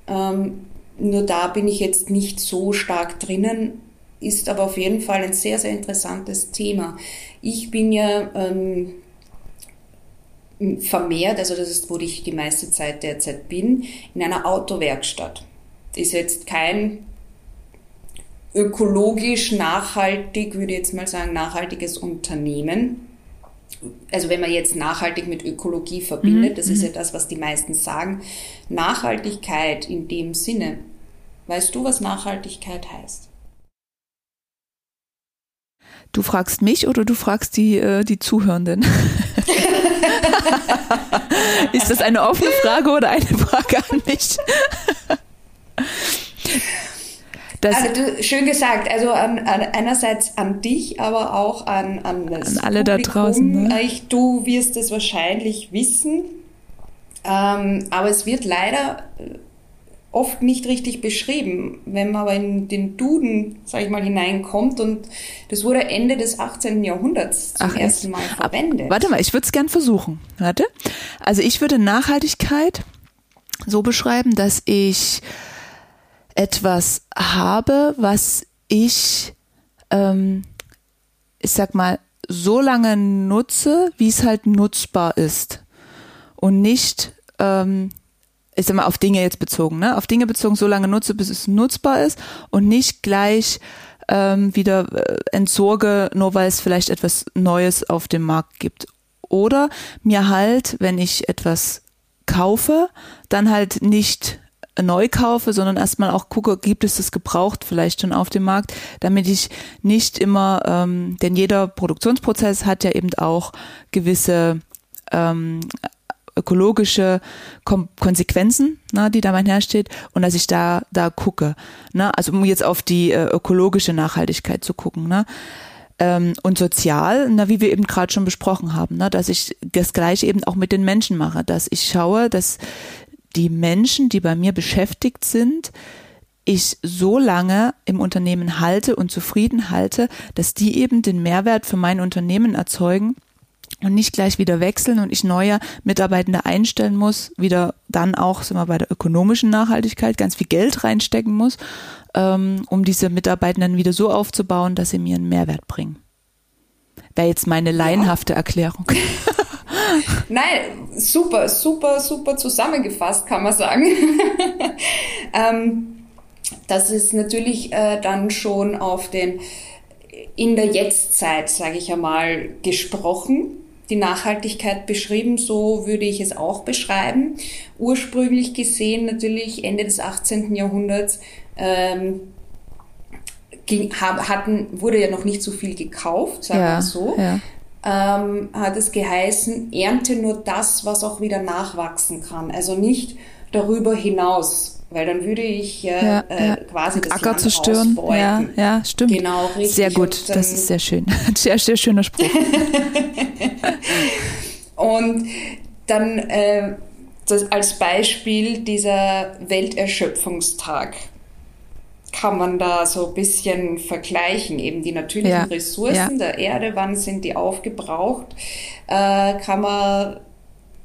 ähm, nur da bin ich jetzt nicht so stark drinnen, ist aber auf jeden Fall ein sehr, sehr interessantes Thema. Ich bin ja ähm, vermehrt, also das ist, wo ich die meiste Zeit derzeit bin, in einer Autowerkstatt. Ist jetzt kein ökologisch nachhaltig, würde ich jetzt mal sagen, nachhaltiges Unternehmen. Also wenn man jetzt nachhaltig mit Ökologie verbindet, mhm. das ist ja mhm. das, was die meisten sagen. Nachhaltigkeit in dem Sinne. Weißt du, was Nachhaltigkeit heißt? Du fragst mich oder du fragst die, äh, die Zuhörenden? [LAUGHS] Ist das eine offene Frage oder eine Frage an mich? Das also du, schön gesagt, also an, an, einerseits an dich, aber auch an, an, das an alle Publikum. da draußen. Ne? Ich, du wirst es wahrscheinlich wissen, ähm, aber es wird leider oft nicht richtig beschrieben. Wenn man aber in den Duden, sag ich mal, hineinkommt und das wurde Ende des 18. Jahrhunderts zum Ach, ersten Mal verwendet. Ab, warte mal, ich würde es gern versuchen. Warte. Also ich würde Nachhaltigkeit so beschreiben, dass ich etwas habe, was ich, ähm, ich sag mal, so lange nutze, wie es halt nutzbar ist. Und nicht ähm, ich sag mal, auf Dinge jetzt bezogen, ne? Auf Dinge bezogen, so lange nutze, bis es nutzbar ist und nicht gleich ähm, wieder äh, entsorge, nur weil es vielleicht etwas Neues auf dem Markt gibt. Oder mir halt, wenn ich etwas kaufe, dann halt nicht neu kaufe, sondern erstmal auch gucke, gibt es das gebraucht vielleicht schon auf dem Markt, damit ich nicht immer, ähm, denn jeder Produktionsprozess hat ja eben auch gewisse ähm, ökologische Kom Konsequenzen, ne, die da einhersteht und dass ich da da gucke, ne, also um jetzt auf die äh, ökologische Nachhaltigkeit zu gucken, ne, ähm, und sozial, na, wie wir eben gerade schon besprochen haben, ne, dass ich das gleiche eben auch mit den Menschen mache, dass ich schaue, dass die Menschen, die bei mir beschäftigt sind, ich so lange im Unternehmen halte und zufrieden halte, dass die eben den Mehrwert für mein Unternehmen erzeugen und nicht gleich wieder wechseln und ich neue Mitarbeitende einstellen muss, wieder dann auch sind wir bei der ökonomischen Nachhaltigkeit ganz viel Geld reinstecken muss, ähm, um diese Mitarbeitenden wieder so aufzubauen, dass sie mir einen Mehrwert bringen. Wäre jetzt meine laienhafte Erklärung. [LAUGHS] Nein, super, super, super zusammengefasst, kann man sagen. [LAUGHS] ähm, das ist natürlich äh, dann schon auf den in der Jetztzeit, sage ich einmal, gesprochen, die Nachhaltigkeit beschrieben, so würde ich es auch beschreiben. Ursprünglich gesehen natürlich Ende des 18. Jahrhunderts ähm, ging, hatten, wurde ja noch nicht so viel gekauft, sagen ja, wir so. Ja ähm, hat es geheißen, ernte nur das, was auch wieder nachwachsen kann. Also nicht darüber hinaus, weil dann würde ich äh, ja, äh, quasi das Acker Land zerstören. Ja, ja, stimmt. Genau, richtig. Sehr gut, dann, das ist sehr schön. [LAUGHS] Sehr, sehr schöner Spruch. [LAUGHS] und dann äh, das als Beispiel dieser Welterschöpfungstag kann man da so ein bisschen vergleichen, eben die natürlichen ja. Ressourcen ja. der Erde, wann sind die aufgebraucht, äh, kann man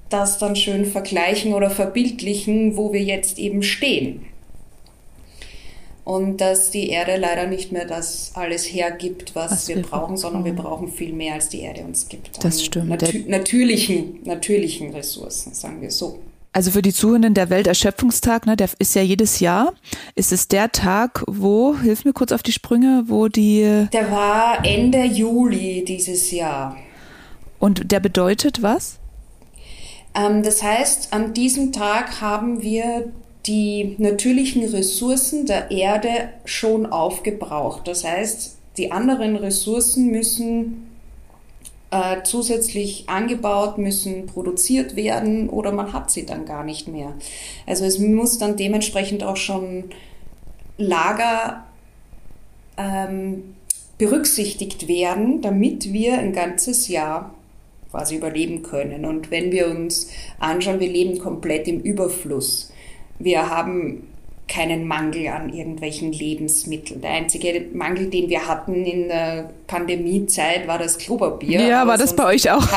das dann schön vergleichen oder verbildlichen, wo wir jetzt eben stehen. Und dass die Erde leider nicht mehr das alles hergibt, was, was wir, wir, brauchen, sondern wir brauchen viel mehr, als die Erde uns gibt. Das stimmt. Natü natürlichen, natürlichen Ressourcen, sagen wir so. Also für die Zuhörenden der Welterschöpfungstag, ne, der ist ja jedes Jahr. Ist es der Tag, wo, hilf mir kurz auf die Sprünge, wo die. Der war Ende Juli dieses Jahr. Und der bedeutet was? Ähm, das heißt, an diesem Tag haben wir die natürlichen Ressourcen der Erde schon aufgebraucht. Das heißt, die anderen Ressourcen müssen äh, zusätzlich angebaut, müssen produziert werden oder man hat sie dann gar nicht mehr. Also es muss dann dementsprechend auch schon Lager ähm, berücksichtigt werden, damit wir ein ganzes Jahr quasi überleben können. Und wenn wir uns anschauen, wir leben komplett im Überfluss. Wir haben keinen Mangel an irgendwelchen Lebensmitteln. Der einzige Mangel, den wir hatten in der Pandemiezeit, war das Klopapier. Ja, war das bei euch auch? [LAUGHS] [LAUGHS]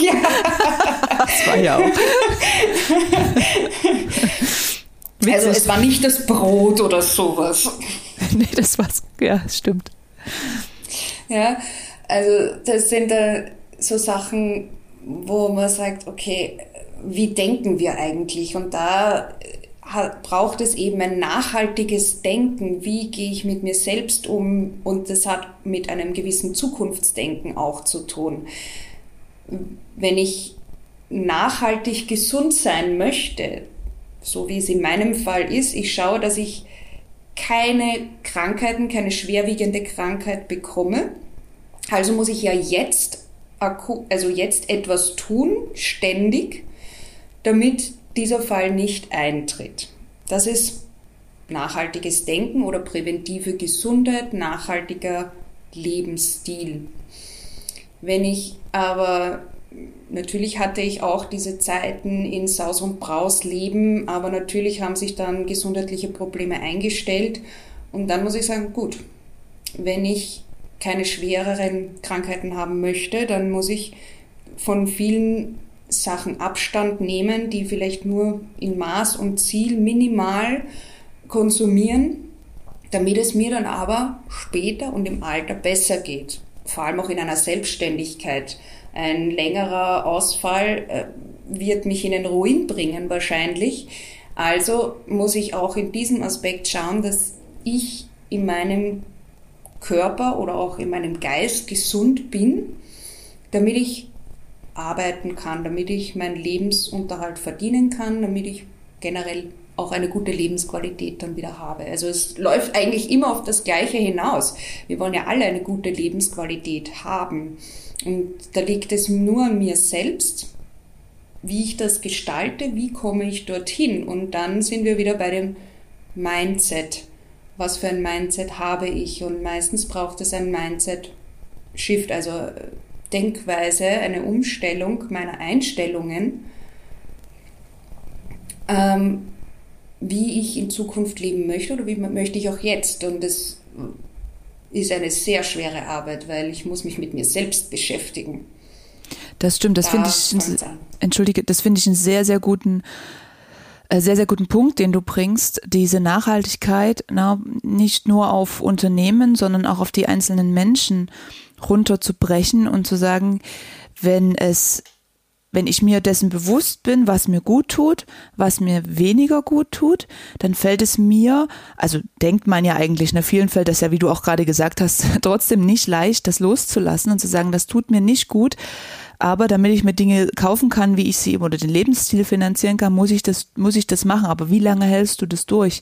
ja. Das war ja auch. [LAUGHS] also es war nicht das Brot oder sowas. nee, das war's. Ja, stimmt. Ja, also das sind da so Sachen, wo man sagt, okay, wie denken wir eigentlich? Und da braucht es eben ein nachhaltiges Denken. Wie gehe ich mit mir selbst um? Und das hat mit einem gewissen Zukunftsdenken auch zu tun. Wenn ich nachhaltig gesund sein möchte, so wie es in meinem Fall ist, ich schaue, dass ich keine Krankheiten, keine schwerwiegende Krankheit bekomme. Also muss ich ja jetzt, also jetzt etwas tun, ständig, damit dieser Fall nicht eintritt. Das ist nachhaltiges Denken oder präventive Gesundheit, nachhaltiger Lebensstil. Wenn ich aber, natürlich hatte ich auch diese Zeiten in Saus und Braus leben, aber natürlich haben sich dann gesundheitliche Probleme eingestellt und dann muss ich sagen, gut, wenn ich keine schwereren Krankheiten haben möchte, dann muss ich von vielen Sachen Abstand nehmen, die vielleicht nur in Maß und Ziel minimal konsumieren, damit es mir dann aber später und im Alter besser geht. Vor allem auch in einer Selbstständigkeit. Ein längerer Ausfall äh, wird mich in den Ruin bringen wahrscheinlich. Also muss ich auch in diesem Aspekt schauen, dass ich in meinem Körper oder auch in meinem Geist gesund bin, damit ich arbeiten kann, damit ich meinen Lebensunterhalt verdienen kann, damit ich generell auch eine gute Lebensqualität dann wieder habe. Also es läuft eigentlich immer auf das Gleiche hinaus. Wir wollen ja alle eine gute Lebensqualität haben. Und da liegt es nur an mir selbst, wie ich das gestalte, wie komme ich dorthin. Und dann sind wir wieder bei dem Mindset. Was für ein Mindset habe ich? Und meistens braucht es ein Mindset-Shift, also Denkweise, eine Umstellung meiner Einstellungen, ähm, wie ich in Zukunft leben möchte oder wie möchte ich auch jetzt. Und das ist eine sehr schwere Arbeit, weil ich muss mich mit mir selbst beschäftigen. Das stimmt, das da finde ich, entschuldige, das finde ich einen sehr, sehr guten äh, sehr, sehr guten Punkt, den du bringst, diese Nachhaltigkeit na, nicht nur auf Unternehmen, sondern auch auf die einzelnen Menschen runterzubrechen und zu sagen, wenn es wenn ich mir dessen bewusst bin, was mir gut tut, was mir weniger gut tut, dann fällt es mir, also denkt man ja eigentlich, in vielen fällt das ja, wie du auch gerade gesagt hast, [LAUGHS] trotzdem nicht leicht, das loszulassen und zu sagen, das tut mir nicht gut, aber damit ich mir Dinge kaufen kann, wie ich sie oder den Lebensstil finanzieren kann, muss ich das, muss ich das machen. Aber wie lange hältst du das durch?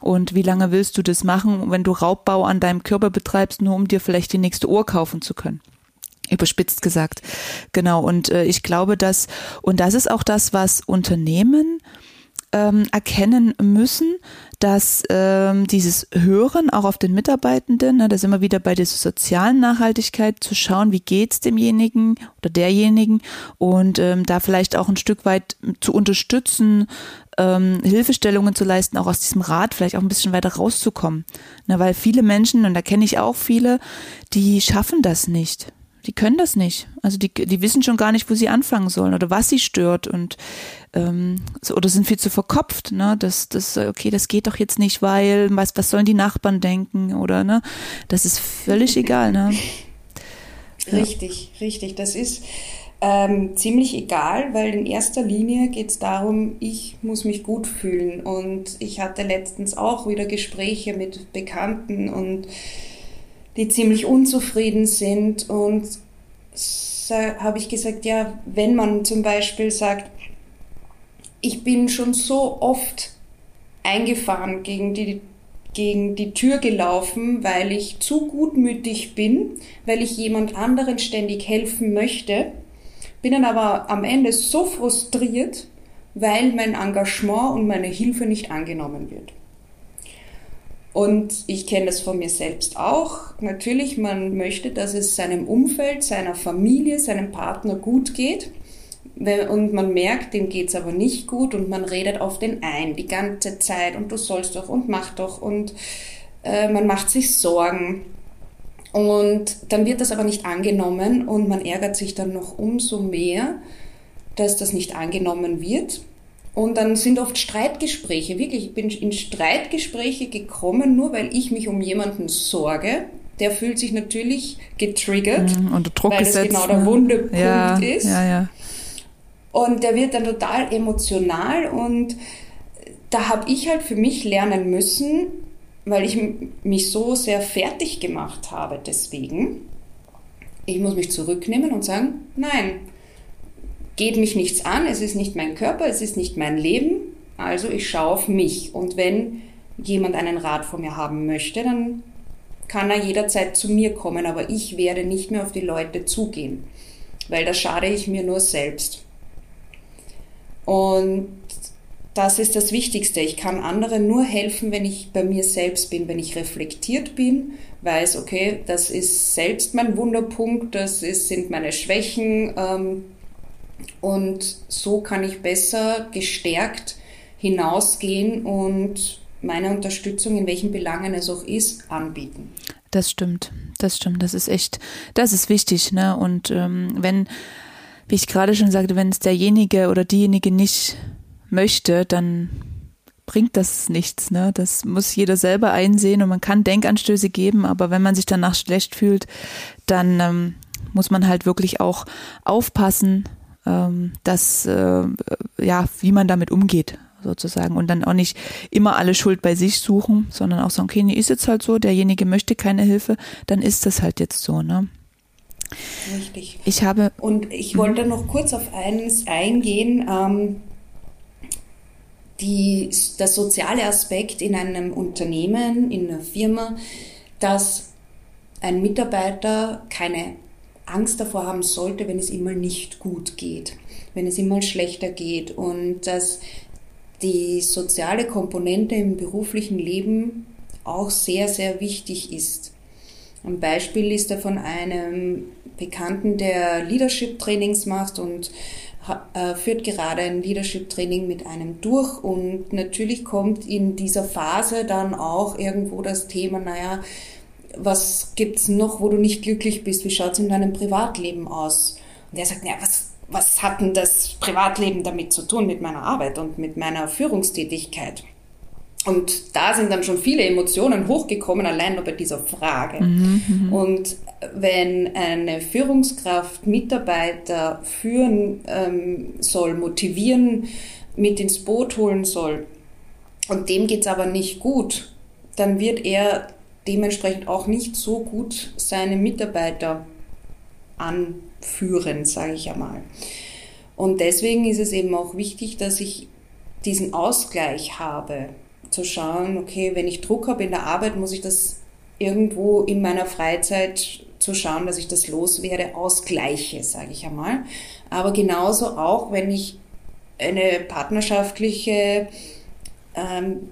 Und wie lange willst du das machen, wenn du Raubbau an deinem Körper betreibst, nur um dir vielleicht die nächste Uhr kaufen zu können? Überspitzt gesagt. Genau. Und äh, ich glaube, dass, und das ist auch das, was Unternehmen ähm, erkennen müssen, dass ähm, dieses Hören auch auf den Mitarbeitenden, ne, da sind wir wieder bei dieser sozialen Nachhaltigkeit, zu schauen, wie geht's demjenigen oder derjenigen und ähm, da vielleicht auch ein Stück weit zu unterstützen, ähm, Hilfestellungen zu leisten, auch aus diesem Rat vielleicht auch ein bisschen weiter rauszukommen. Ne, weil viele Menschen, und da kenne ich auch viele, die schaffen das nicht die können das nicht. Also die, die wissen schon gar nicht, wo sie anfangen sollen oder was sie stört und ähm, so, oder sind viel zu verkopft, ne? Das, das, okay, das geht doch jetzt nicht, weil was, was sollen die Nachbarn denken oder ne? Das ist völlig egal, ne? Richtig, ja. richtig. Das ist ähm, ziemlich egal, weil in erster Linie geht es darum, ich muss mich gut fühlen. Und ich hatte letztens auch wieder Gespräche mit Bekannten und die ziemlich unzufrieden sind. Und habe ich gesagt, ja, wenn man zum Beispiel sagt, ich bin schon so oft eingefahren gegen die, gegen die Tür gelaufen, weil ich zu gutmütig bin, weil ich jemand anderen ständig helfen möchte, bin dann aber am Ende so frustriert, weil mein Engagement und meine Hilfe nicht angenommen wird. Und ich kenne das von mir selbst auch. Natürlich, man möchte, dass es seinem Umfeld, seiner Familie, seinem Partner gut geht. Und man merkt, dem geht's aber nicht gut und man redet auf den ein die ganze Zeit und du sollst doch und mach doch und äh, man macht sich Sorgen. Und dann wird das aber nicht angenommen und man ärgert sich dann noch umso mehr, dass das nicht angenommen wird. Und dann sind oft Streitgespräche, wirklich, ich bin in Streitgespräche gekommen, nur weil ich mich um jemanden sorge. Der fühlt sich natürlich getriggert, mhm, unter Druck weil gesetzt, das genau der Wundepunkt ja, ist. Ja, ja. Und der wird dann total emotional und da habe ich halt für mich lernen müssen, weil ich mich so sehr fertig gemacht habe deswegen. Ich muss mich zurücknehmen und sagen, nein, geht mich nichts an, es ist nicht mein Körper, es ist nicht mein Leben, also ich schaue auf mich. Und wenn jemand einen Rat von mir haben möchte, dann kann er jederzeit zu mir kommen, aber ich werde nicht mehr auf die Leute zugehen, weil da schade ich mir nur selbst. Und das ist das Wichtigste. Ich kann anderen nur helfen, wenn ich bei mir selbst bin, wenn ich reflektiert bin, weiß, okay, das ist selbst mein Wunderpunkt, das ist, sind meine Schwächen, ähm, und so kann ich besser gestärkt hinausgehen und meine Unterstützung, in welchen Belangen es auch ist, anbieten. Das stimmt, das stimmt, das ist echt, das ist wichtig, ne? Und ähm, wenn, wie ich gerade schon sagte, wenn es derjenige oder diejenige nicht möchte, dann bringt das nichts, ne? Das muss jeder selber einsehen und man kann Denkanstöße geben, aber wenn man sich danach schlecht fühlt, dann ähm, muss man halt wirklich auch aufpassen, ähm, dass, äh, ja, wie man damit umgeht sozusagen und dann auch nicht immer alle Schuld bei sich suchen, sondern auch sagen, okay, nee, ist jetzt halt so, derjenige möchte keine Hilfe, dann ist das halt jetzt so, ne? Richtig. Ich habe. Und ich wollte noch kurz auf eines eingehen. Ähm, die, der soziale Aspekt in einem Unternehmen, in einer Firma, dass ein Mitarbeiter keine Angst davor haben sollte, wenn es ihm mal nicht gut geht, wenn es ihm mal schlechter geht und dass die soziale Komponente im beruflichen Leben auch sehr, sehr wichtig ist. Ein Beispiel ist da von einem Bekannten, der Leadership-Trainings macht und äh, führt gerade ein Leadership-Training mit einem durch und natürlich kommt in dieser Phase dann auch irgendwo das Thema, naja, was gibt's noch, wo du nicht glücklich bist? Wie schaut's in deinem Privatleben aus? Und er sagt, naja, was, was hat denn das Privatleben damit zu tun, mit meiner Arbeit und mit meiner Führungstätigkeit? Und da sind dann schon viele Emotionen hochgekommen, allein nur bei dieser Frage. Mhm, mhm. und wenn eine Führungskraft Mitarbeiter führen ähm, soll, motivieren, mit ins Boot holen soll, und dem geht's aber nicht gut, dann wird er dementsprechend auch nicht so gut seine Mitarbeiter anführen, sage ich einmal. Und deswegen ist es eben auch wichtig, dass ich diesen Ausgleich habe, zu schauen, okay, wenn ich Druck habe in der Arbeit, muss ich das irgendwo in meiner Freizeit zu schauen, dass ich das loswerde, ausgleiche, sage ich einmal. Aber genauso auch, wenn ich eine partnerschaftliche ähm,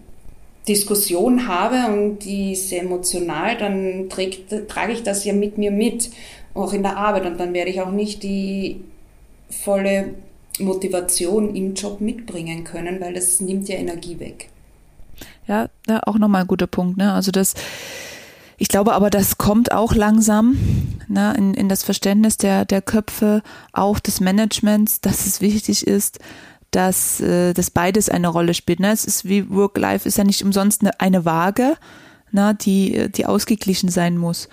Diskussion habe und die ist emotional, dann trägt, trage ich das ja mit mir mit, auch in der Arbeit. Und dann werde ich auch nicht die volle Motivation im Job mitbringen können, weil das nimmt ja Energie weg. Ja, ja auch nochmal ein guter Punkt. Ne? Also das, ich glaube aber, das kommt auch langsam ne, in, in das Verständnis der, der Köpfe, auch des Managements, dass es wichtig ist, dass, äh, dass beides eine Rolle spielt. Ne? Es ist wie Work-Life ist ja nicht umsonst eine, eine Waage, ne, die, die ausgeglichen sein muss.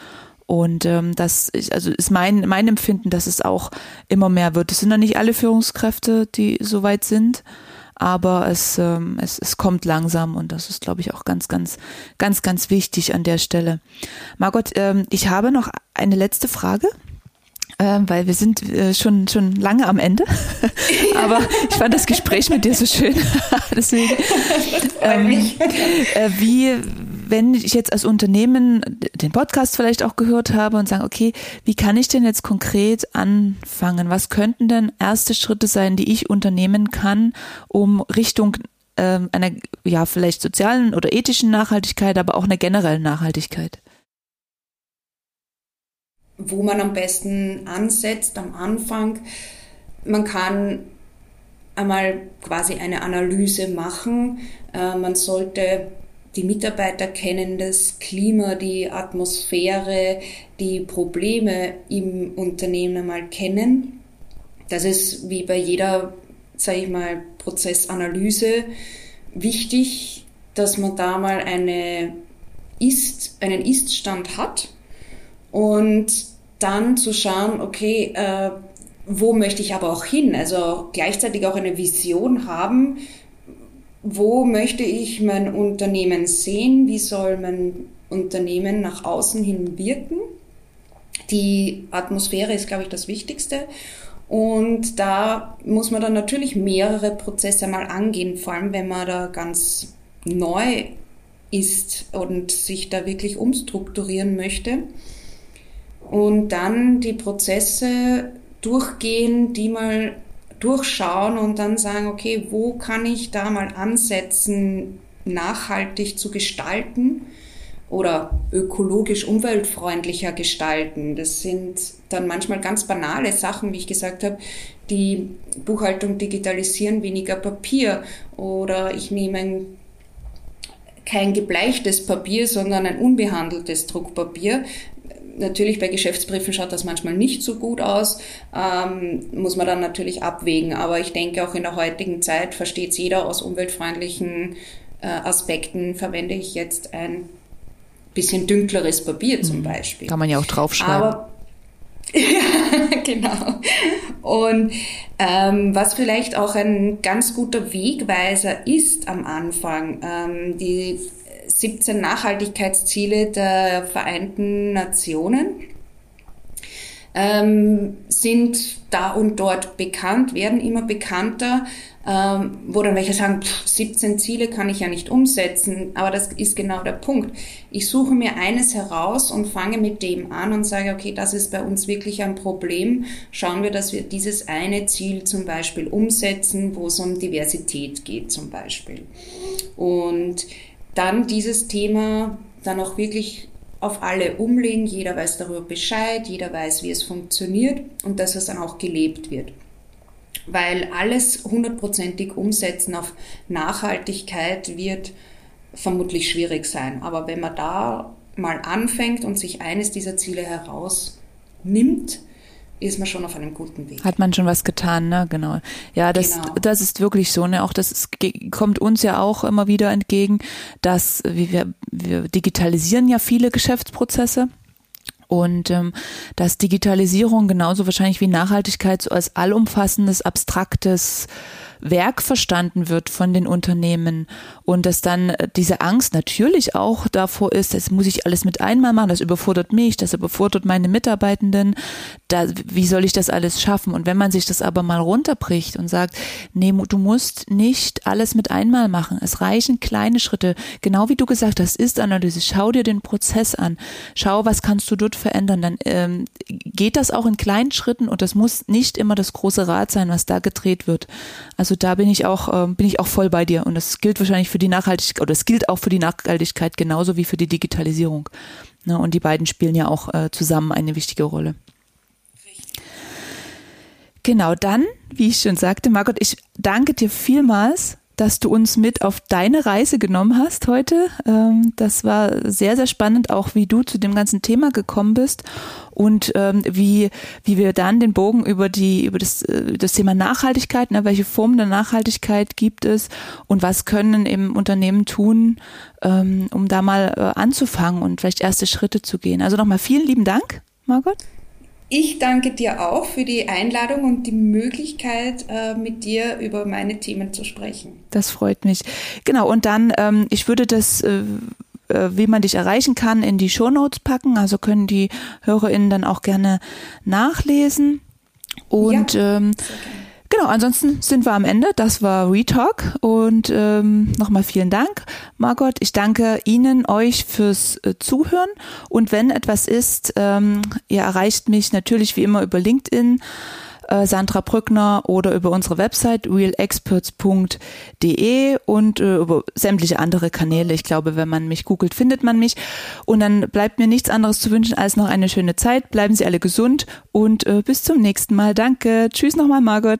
Und ähm, das ist, also ist mein, mein Empfinden, dass es auch immer mehr wird. Es sind ja nicht alle Führungskräfte, die so weit sind, aber es, ähm, es, es kommt langsam und das ist, glaube ich, auch ganz, ganz, ganz, ganz wichtig an der Stelle. Margot, ähm, ich habe noch eine letzte Frage weil wir sind äh, schon schon lange am Ende. [LAUGHS] Aber ich fand das Gespräch mit dir so schön. [LAUGHS] Deswegen. Ähm, äh, wie, wenn ich jetzt als Unternehmen den Podcast vielleicht auch gehört habe und sagen, okay, wie kann ich denn jetzt konkret anfangen? Was könnten denn erste Schritte sein, die ich unternehmen kann, um Richtung ähm, einer ja vielleicht sozialen oder ethischen Nachhaltigkeit, aber auch einer generellen Nachhaltigkeit? Wo man am besten ansetzt am Anfang. Man kann einmal quasi eine Analyse machen. Äh, man sollte die Mitarbeiter kennen, das Klima, die Atmosphäre, die Probleme im Unternehmen einmal kennen. Das ist wie bei jeder, sage ich mal, Prozessanalyse wichtig, dass man da mal eine Ist, einen Ist-Stand hat und dann zu schauen, okay, äh, wo möchte ich aber auch hin? Also gleichzeitig auch eine Vision haben, wo möchte ich mein Unternehmen sehen? Wie soll mein Unternehmen nach außen hin wirken? Die Atmosphäre ist, glaube ich, das Wichtigste. Und da muss man dann natürlich mehrere Prozesse mal angehen, vor allem wenn man da ganz neu ist und sich da wirklich umstrukturieren möchte und dann die Prozesse durchgehen, die mal durchschauen und dann sagen, okay, wo kann ich da mal ansetzen, nachhaltig zu gestalten oder ökologisch umweltfreundlicher gestalten. Das sind dann manchmal ganz banale Sachen, wie ich gesagt habe, die Buchhaltung digitalisieren, weniger Papier oder ich nehme kein gebleichtes Papier, sondern ein unbehandeltes Druckpapier natürlich bei Geschäftsbriefen schaut das manchmal nicht so gut aus, ähm, muss man dann natürlich abwägen. Aber ich denke, auch in der heutigen Zeit versteht es jeder aus umweltfreundlichen äh, Aspekten, verwende ich jetzt ein bisschen dünkleres Papier zum mhm. Beispiel. Kann man ja auch draufschreiben. Aber [LAUGHS] ja, genau. Und ähm, was vielleicht auch ein ganz guter Wegweiser ist am Anfang, ähm, die 17 Nachhaltigkeitsziele der Vereinten Nationen ähm, sind da und dort bekannt, werden immer bekannter. ähm, wo dann welche sagen, pff, 17 Ziele kann ich ja nicht umsetzen, aber das ist genau der Punkt. Ich suche mir eines heraus und fange mit dem an und sage, okay, das ist bei uns wirklich ein Problem. Schauen wir, dass wir dieses eine Ziel zum Beispiel umsetzen, wo es um Diversität geht zum Beispiel. Und dann dieses Thema dann auch wirklich auf alle umlegen, jeder weiß darüber Bescheid, jeder weiß, wie es funktioniert und dass es dann auch gelebt wird weil alles hundertprozentig umsetzen auf Nachhaltigkeit wird vermutlich schwierig sein. Aber wenn man da mal anfängt und sich eines dieser Ziele herausnimmt, ist man schon auf einem guten Weg. Hat man schon was getan, ne? Genau. Ja, das, genau. das ist wirklich so, ne? Auch das ist, kommt uns ja auch immer wieder entgegen, dass wir, wir digitalisieren ja viele Geschäftsprozesse. Und ähm, dass Digitalisierung genauso wahrscheinlich wie Nachhaltigkeit so als allumfassendes, abstraktes Werk verstanden wird von den Unternehmen und dass dann äh, diese Angst natürlich auch davor ist, das muss ich alles mit einmal machen, das überfordert mich, das überfordert meine Mitarbeitenden, da, wie soll ich das alles schaffen? Und wenn man sich das aber mal runterbricht und sagt, nee, du musst nicht alles mit einmal machen, es reichen kleine Schritte, genau wie du gesagt hast, ist Analyse, schau dir den Prozess an, schau, was kannst du dort verändern, dann ähm, geht das auch in kleinen Schritten und das muss nicht immer das große Rad sein, was da gedreht wird. Also also da bin ich auch, äh, bin ich auch voll bei dir. Und das gilt wahrscheinlich für die Nachhaltigkeit, oder es gilt auch für die Nachhaltigkeit genauso wie für die Digitalisierung. Ne? Und die beiden spielen ja auch äh, zusammen eine wichtige Rolle. Genau, dann, wie ich schon sagte, Margot, ich danke dir vielmals dass du uns mit auf deine Reise genommen hast heute. Ähm, das war sehr, sehr spannend, auch wie du zu dem ganzen Thema gekommen bist und ähm, wie, wie wir dann den Bogen über die, über das, äh, das Thema Nachhaltigkeit, ne, welche Formen der Nachhaltigkeit gibt es und was können eben Unternehmen tun, ähm, um da mal äh, anzufangen und vielleicht erste Schritte zu gehen. Also nochmal vielen lieben Dank, Margot. Ich danke dir auch für die Einladung und die Möglichkeit, äh, mit dir über meine Themen zu sprechen. Das freut mich. Genau, und dann, ähm, ich würde das, äh, äh, wie man dich erreichen kann, in die Shownotes packen. Also können die HörerInnen dann auch gerne nachlesen. Und ja, ähm, Genau, ansonsten sind wir am Ende. Das war Retalk und ähm, nochmal vielen Dank, Margot. Ich danke Ihnen, euch fürs äh, Zuhören und wenn etwas ist, ähm, ihr erreicht mich natürlich wie immer über LinkedIn. Äh, Sandra Brückner oder über unsere Website realexperts.de und äh, über sämtliche andere Kanäle. Ich glaube, wenn man mich googelt, findet man mich. Und dann bleibt mir nichts anderes zu wünschen als noch eine schöne Zeit. Bleiben Sie alle gesund und äh, bis zum nächsten Mal. Danke. Tschüss nochmal, Margot.